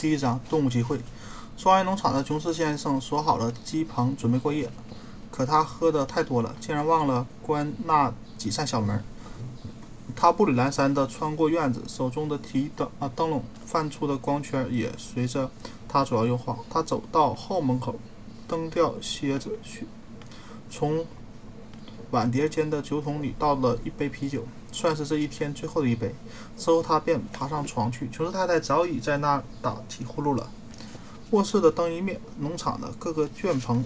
第一章动物集会。庄园农场的琼斯先生锁好了鸡棚，准备过夜。可他喝的太多了，竟然忘了关那几扇小门。他步履蹒跚地穿过院子，手中的提灯啊灯笼泛出的光圈也随着他左右晃。他走到后门口，蹬掉靴子去，从碗碟间的酒桶里倒了一杯啤酒。算是这一天最后的一杯。之后，他便爬上床去。琼斯太太早已在那打起呼噜了。卧室的灯一灭，农场的各个圈棚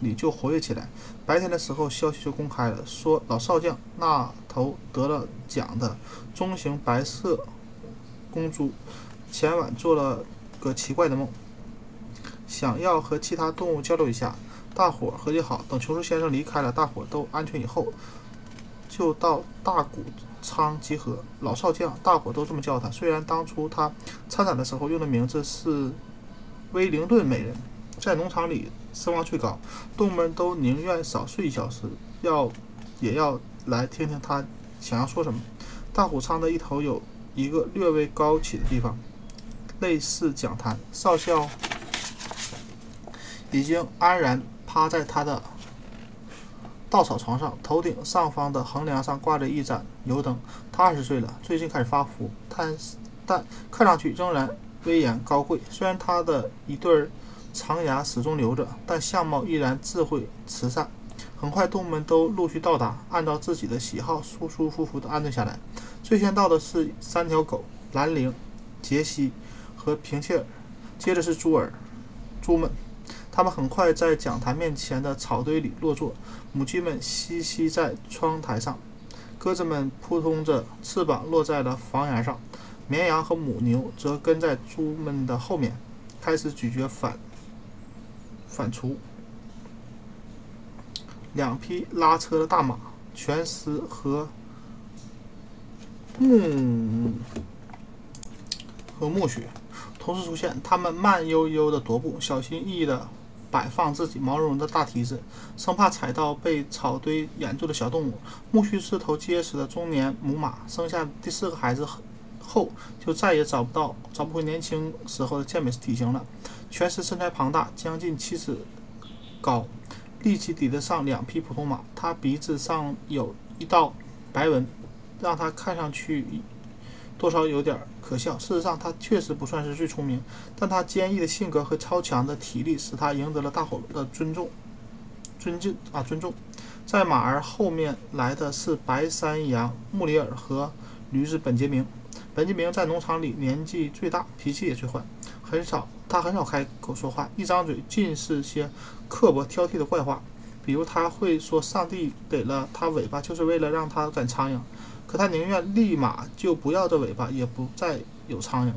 里就活跃起来。白天的时候，消息就公开了，说老少将那头得了奖的中型白色公猪，前晚做了个奇怪的梦，想要和其他动物交流一下。大伙合计好，等琼斯先生离开了，大伙都安全以后。就到大谷仓集合，老少将，大伙都这么叫他。虽然当初他参展的时候用的名字是威灵顿美人，在农场里声望最高，动物们都宁愿少睡一小时，要也要来听听他想要说什么。大谷仓的一头有一个略微高起的地方，类似讲坛。少校已经安然趴在他的。稻草床上，头顶上方的横梁上挂着一盏油灯。他二十岁了，最近开始发福，但但看上去仍然威严高贵。虽然他的一对长牙始终留着，但相貌依然智慧慈善。很快，动物们都陆续到达，按照自己的喜好舒舒服服地安顿下来。最先到的是三条狗：兰陵、杰西和平切尔，接着是猪儿、猪们。他们很快在讲台面前的草堆里落座，母鸡们栖息在窗台上，鸽子们扑通着翅膀落在了房檐上，绵羊和母牛则跟在猪们的后面，开始咀嚼反反刍。两匹拉车的大马，全尸和木和木雪同时出现，他们慢悠悠地踱步，小心翼翼地。摆放自己毛茸茸的大蹄子，生怕踩到被草堆掩住的小动物。苜蓿是头结实的中年母马，生下第四个孩子后，就再也找不到、找不回年轻时候的健美体型了。全尸身材庞大，将近七尺高，力气抵得上两匹普通马。它鼻子上有一道白纹，让它看上去。多少有点可笑。事实上，他确实不算是最聪明，但他坚毅的性格和超强的体力使他赢得了大伙的尊重、尊敬啊尊重。在马儿后面来的是白山羊穆里尔和驴子本杰明。本杰明在农场里年纪最大，脾气也最坏，很少他很少开口说话，一张嘴尽是些刻薄挑剔的怪话，比如他会说上帝给了他尾巴就是为了让他赶苍蝇。可他宁愿立马就不要这尾巴，也不再有苍蝇。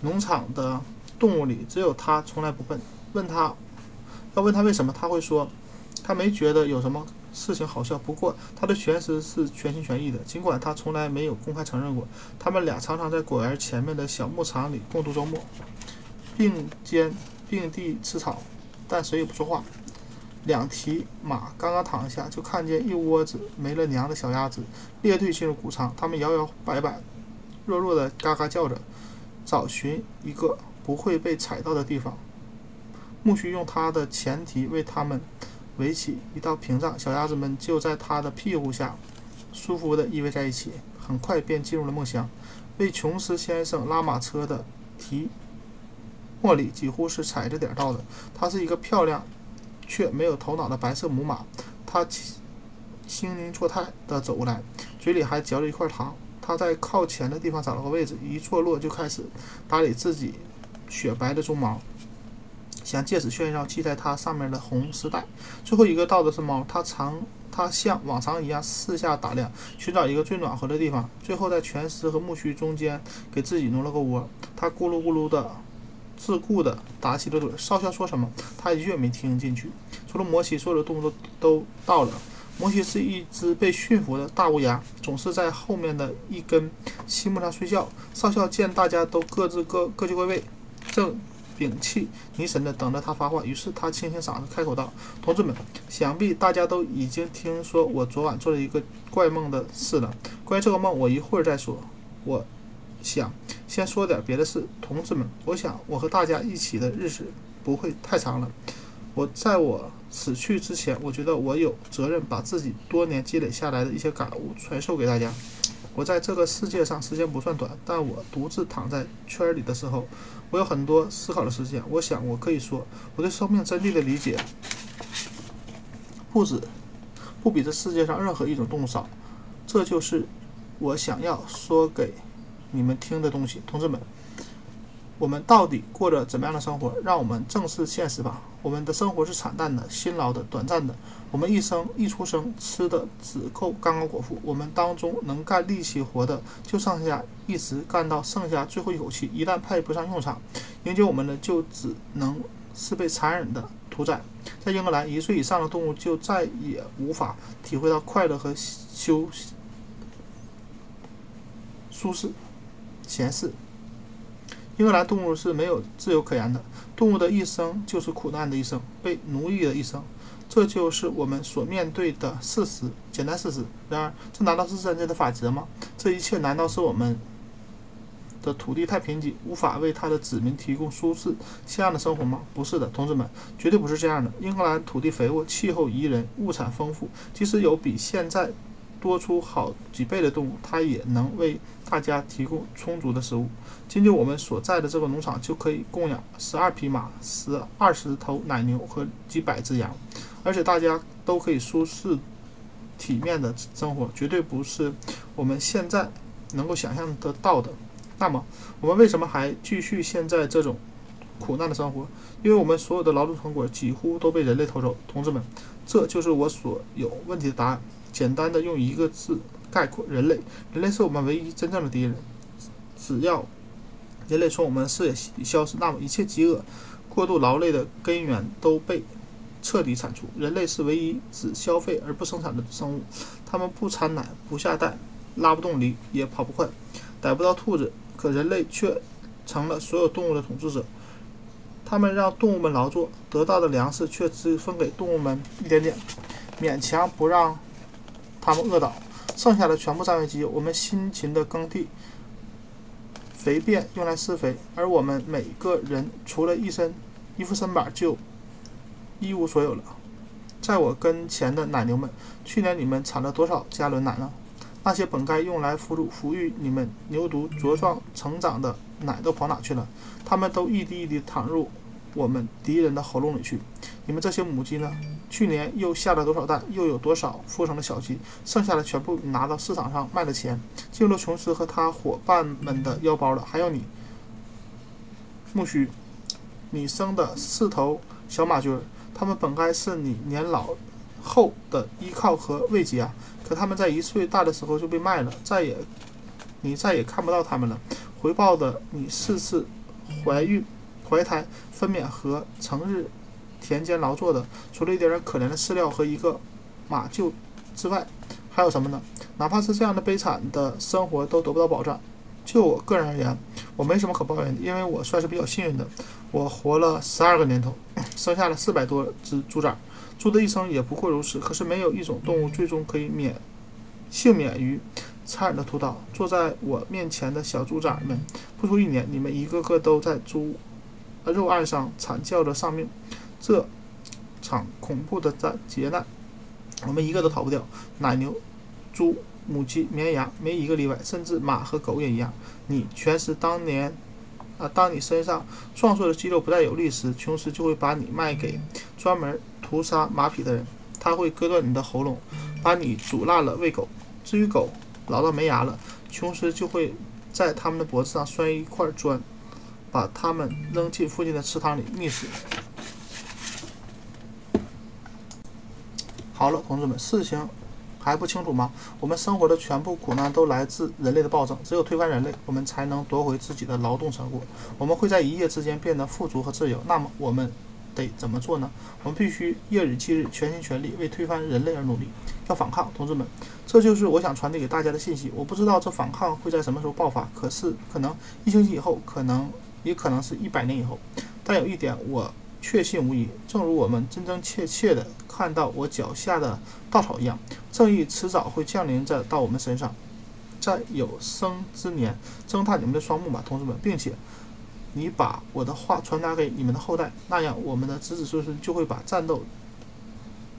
农场的动物里，只有他从来不笨。问他，要问他为什么，他会说，他没觉得有什么事情好笑。不过他的全尸是全心全意的，尽管他从来没有公开承认过。他们俩常常在果园前面的小牧场里共度周末，并肩并地吃草，但谁也不说话。两匹马刚刚躺下，就看见一窝子没了娘的小鸭子列队进入谷仓。它们摇摇摆摆，弱弱的嘎嘎叫着，找寻一个不会被踩到的地方。木须用他的前蹄为它们围起一道屏障，小鸭子们就在他的屁股下舒服地依偎在一起，很快便进入了梦乡。为琼斯先生拉马车的提莫里几乎是踩着点到的。他是一个漂亮。却没有头脑的白色母马，它轻轻作态地走过来，嘴里还嚼着一块糖。它在靠前的地方找了个位置，一坐落就开始打理自己雪白的鬃毛，想借此炫耀系在它上面的红丝带。最后一个到的是猫，它常它像往常一样四下打量，寻找一个最暖和的地方。最后在全尸和木须中间给自己弄了个窝。它咕噜咕噜的。自顾地打起了盹。少校说什么，他一句也没听进去。除了摩西，所有的动物都都到了。摩西是一只被驯服的大乌鸦，总是在后面的一根细木上睡觉。少校见大家都各自各各就各位，正屏气凝神地等着他发话，于是他清清嗓子开口道：“同志们，想必大家都已经听说我昨晚做了一个怪梦的事了。关于这个梦，我一会儿再说。我想先说点别的事，同志们，我想我和大家一起的日子不会太长了。我在我死去之前，我觉得我有责任把自己多年积累下来的一些感悟传授给大家。我在这个世界上时间不算短，但我独自躺在圈里的时候，我有很多思考的时间。我想，我可以说，我对生命真谛的理解，不止不比这世界上任何一种动物少。这就是我想要说给你们听的东西，同志们。我们到底过着怎么样的生活？让我们正视现实吧。我们的生活是惨淡的、辛劳的、短暂的。我们一生一出生吃的只够刚刚果腹。我们当中能干力气活的就剩下一直干到剩下最后一口气。一旦派不上用场，迎接我们的就只能是被残忍的屠宰。在英格兰，一岁以上的动物就再也无法体会到快乐和休息舒适、闲适。英格兰动物是没有自由可言的，动物的一生就是苦难的一生，被奴役的一生，这就是我们所面对的事实，简单事实。然而，这难道是真正的法则吗？这一切难道是我们的土地太贫瘠，无法为他的子民提供舒适像样的生活吗？不是的，同志们，绝对不是这样的。英格兰土地肥沃，气候宜人，物产丰富，即使有比现在多出好几倍的动物，它也能为大家提供充足的食物。仅仅我们所在的这个农场，就可以供养十二匹马、十二十头奶牛和几百只羊，而且大家都可以舒适、体面的生活，绝对不是我们现在能够想象得到的。那么，我们为什么还继续现在这种苦难的生活？因为我们所有的劳动成果几乎都被人类偷走。同志们，这就是我所有问题的答案。简单的用一个字概括：人类。人类是我们唯一真正的敌人。只要人类从我们视野消失，那么一切饥饿、过度劳累的根源都被彻底铲除。人类是唯一只消费而不生产的生物，他们不产奶、不下蛋、拉不动犁、也跑不快、逮不到兔子。可人类却成了所有动物的统治者。他们让动物们劳作，得到的粮食却只分给动物们一点点，勉强不让他们饿倒，剩下的全部占为己有。我们辛勤的耕地。肥便用来施肥，而我们每个人除了一身一副身板，就一无所有了。在我跟前的奶牛们，去年你们产了多少加仑奶呢？那些本该用来哺乳、抚育你们牛犊茁壮成长的奶都跑哪去了？它们都一滴一滴淌入我们敌人的喉咙里去。你们这些母鸡呢？去年又下了多少蛋？又有多少孵成了小鸡？剩下的全部拿到市场上卖了钱，进入琼斯和他伙伴们的腰包了。还有你，木须，你生的四头小马驹，他们本该是你年老后的依靠和慰藉啊！可他们在一岁大的时候就被卖了，再也你再也看不到他们了。回报的你四次怀孕、怀胎、分娩和成日。田间劳作的，除了一点点可怜的饲料和一个马厩之外，还有什么呢？哪怕是这样的悲惨的生活都得不到保障。就我个人而言，我没什么可抱怨的，因为我算是比较幸运的。我活了十二个年头，生下了四百多只猪崽，猪的一生也不过如此。可是没有一种动物最终可以免幸免于残忍的屠刀。坐在我面前的小猪崽们，不出一年，你们一个个都在猪肉案上惨叫着丧命。这场恐怖的灾劫难，我们一个都逃不掉。奶牛、猪、母鸡、绵羊，没一个例外，甚至马和狗也一样。你全是当年啊，当你身上壮硕的肌肉不再有力时，琼斯就会把你卖给专门屠杀马匹的人，他会割断你的喉咙，把你煮烂了喂狗。至于狗老到没牙了，琼斯就会在他们的脖子上拴一块砖，把他们扔进附近的池塘里溺死。好了，同志们，事情还不清楚吗？我们生活的全部苦难都来自人类的暴政。只有推翻人类，我们才能夺回自己的劳动成果。我们会在一夜之间变得富足和自由。那么，我们得怎么做呢？我们必须夜以继日、全心全力为推翻人类而努力，要反抗，同志们。这就是我想传递给大家的信息。我不知道这反抗会在什么时候爆发，可是可能一星期以后，可能也可能是一百年以后。但有一点，我。确信无疑，正如我们真真切切地看到我脚下的稻草一样，正义迟早会降临在到我们身上。在有生之年睁大你们的双目吧，同志们，并且你把我的话传达给你们的后代，那样我们的子子孙孙就会把战斗、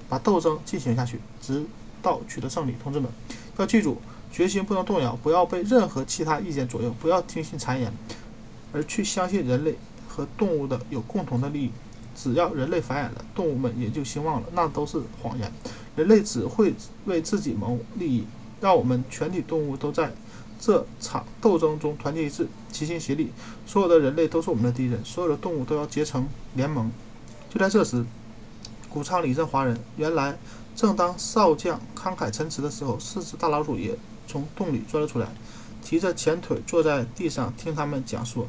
把斗争进行下去，直到取得胜利。同志们，要记住，决心不能动摇，不要被任何其他意见左右，不要听信谗言，而去相信人类和动物的有共同的利益。只要人类繁衍了，动物们也就兴旺了，那都是谎言。人类只会为自己谋利益。让我们全体动物都在这场斗争中团结一致，齐心协力。所有的人类都是我们的敌人，所有的动物都要结成联盟。就在这时，谷仓里一阵哗然。原来，正当少将慷慨陈词的时候，四只大老鼠也从洞里钻了出来，提着前腿坐在地上听他们讲说。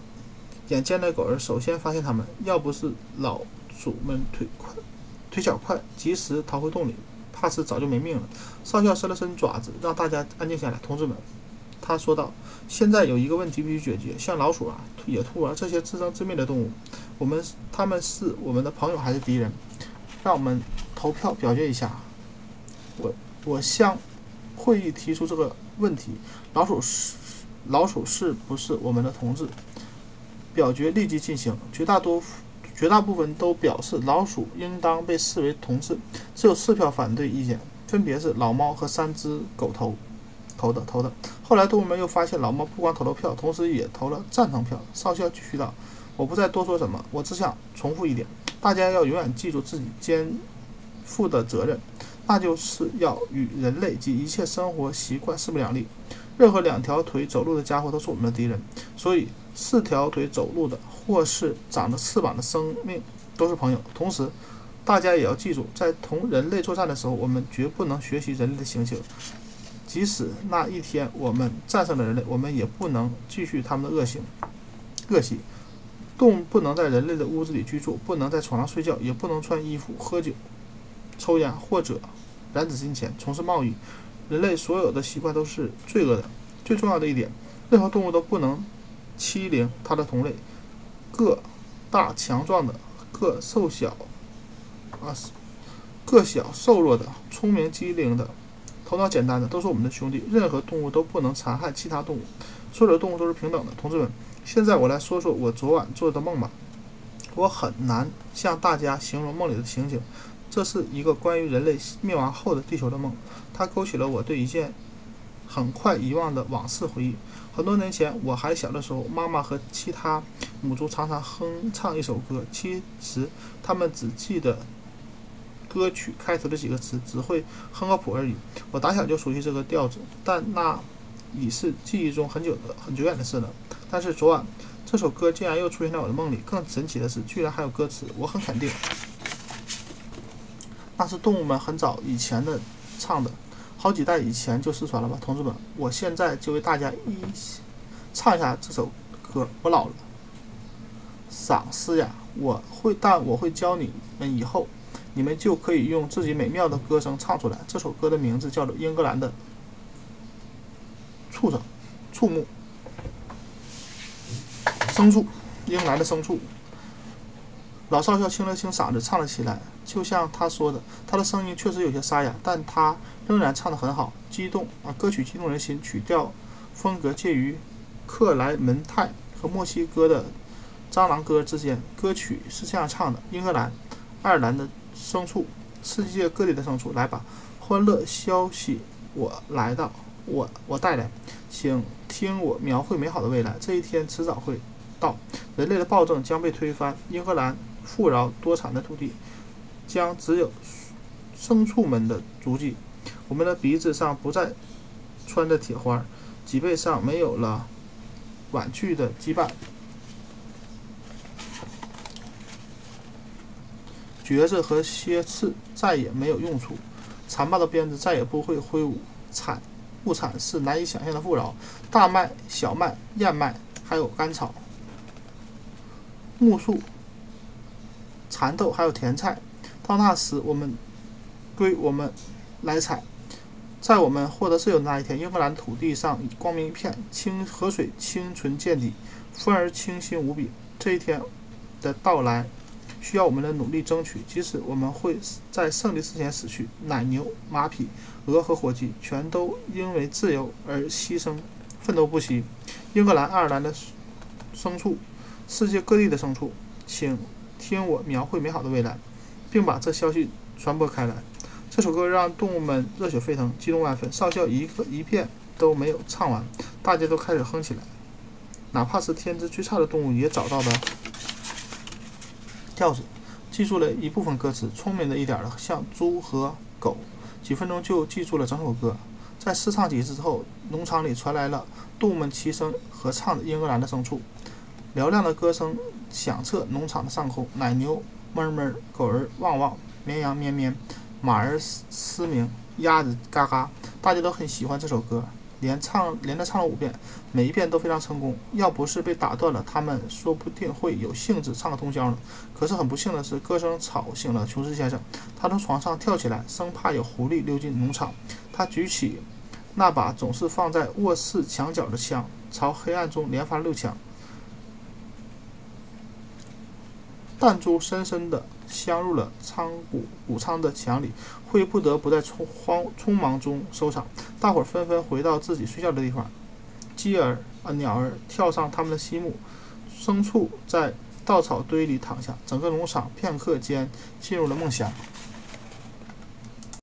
眼尖的狗儿首先发现他们，要不是老鼠们腿快、腿脚快，及时逃回洞里。怕是早就没命了。少校伸了伸爪子，让大家安静下来。同志们，他说道：“现在有一个问题必须解决。像老鼠啊、野兔啊这些自生自灭的动物，我们他们是我们的朋友还是敌人？让我们投票表决一下。我我向会议提出这个问题：老鼠是老鼠是不是我们的同志？表决立即进行。绝大多数。”绝大部分都表示老鼠应当被视为同志，只有四票反对意见，分别是老猫和三只狗投投的投的。后来动物们又发现老猫不光投了票，同时也投了赞成票。少校继续道：“我不再多说什么，我只想重复一点：大家要永远记住自己肩负的责任，那就是要与人类及一切生活习惯势不两立。任何两条腿走路的家伙都是我们的敌人，所以四条腿走路的。”或是长着翅膀的生命都是朋友。同时，大家也要记住，在同人类作战的时候，我们绝不能学习人类的行径。即使那一天我们战胜了人类，我们也不能继续他们的恶行、恶习。动物不能在人类的屋子里居住，不能在床上睡觉，也不能穿衣服、喝酒、抽烟或者染指金钱、从事贸易。人类所有的习惯都是罪恶的。最重要的一点，任何动物都不能欺凌它的同类。个大强壮的，个瘦小啊，个小瘦弱的，聪明机灵的，头脑简单的，都是我们的兄弟。任何动物都不能残害其他动物，所有的动物都是平等的。同志们，现在我来说说我昨晚做的梦吧。我很难向大家形容梦里的情景。这是一个关于人类灭亡后的地球的梦，它勾起了我对一件很快遗忘的往事回忆。很多年前，我还小的时候，妈妈和其他母猪常常哼唱一首歌。其实，他们只记得歌曲开头的几个词，只会哼个谱而已。我打小就熟悉这个调子，但那已是记忆中很久的、很久远的事了。但是昨晚，这首歌竟然又出现在我的梦里。更神奇的是，居然还有歌词。我很肯定，那是动物们很早以前的唱的。好几代以前就失传了吧，同志们！我现在就为大家一唱一下这首歌。我老了，嗓嘶哑，我会，但我会教你们，以后你们就可以用自己美妙的歌声唱出来。这首歌的名字叫做《英格兰的畜生畜牧牲畜》，英格兰的牲畜。老少校清了清嗓子，唱了起来。就像他说的，他的声音确实有些沙哑，但他仍然唱得很好，激动啊！歌曲激动人心，曲调风格介于克莱门泰和墨西哥的蟑螂歌之间。歌曲是这样唱的：英格兰、爱尔兰的牲畜，世界各地的牲畜，来吧！欢乐消息我来到，我我带来，请听我描绘美好的未来。这一天迟早会到，人类的暴政将被推翻，英格兰富饶多产的土地。将只有牲畜们的足迹。我们的鼻子上不再穿着铁环，脊背上没有了婉去的羁绊，橛子和蝎刺再也没有用处，残暴的鞭子再也不会挥舞。产物产是难以想象的富饶：大麦、小麦、燕麦，还有甘草、木树、蚕豆，还有甜菜。到那时，我们归我们来采。在我们获得自由的那一天，英格兰土地上光明一片，清河水清纯见底，风儿清新无比。这一天的到来，需要我们的努力争取。即使我们会在胜利之前死去，奶牛、马匹、鹅和火鸡全都因为自由而牺牲，奋斗不息。英格兰、爱尔兰的牲畜，世界各地的牲畜，请听我描绘美好的未来，并把这消息传播开来。这首歌让动物们热血沸腾，激动万分。少校一个一遍都没有唱完，大家都开始哼起来。哪怕是天资最差的动物也找到了调子，记住了一部分歌词。聪明的一点的，像猪和狗，几分钟就记住了整首歌。在试唱几次之后，农场里传来了动物们齐声合唱的英格兰的牲畜，嘹亮的歌声响彻农场的上空。奶牛哞哞，狗儿汪汪，绵羊咩咩。马儿嘶鸣，鸭子嘎嘎，大家都很喜欢这首歌，连唱连着唱了五遍，每一遍都非常成功。要不是被打断了，他们说不定会有兴致唱个通宵呢。可是很不幸的是，歌声吵醒了琼斯先生，他从床上跳起来，生怕有狐狸溜进农场。他举起那把总是放在卧室墙角的枪，朝黑暗中连发六枪，弹珠深深地。镶入了仓谷谷仓的墙里，会不得不在匆慌匆忙中收场。大伙儿纷纷回到自己睡觉的地方，鸡儿啊鸟儿跳上他们的西木，牲畜在稻草堆里躺下，整个农场片刻间进入了梦乡。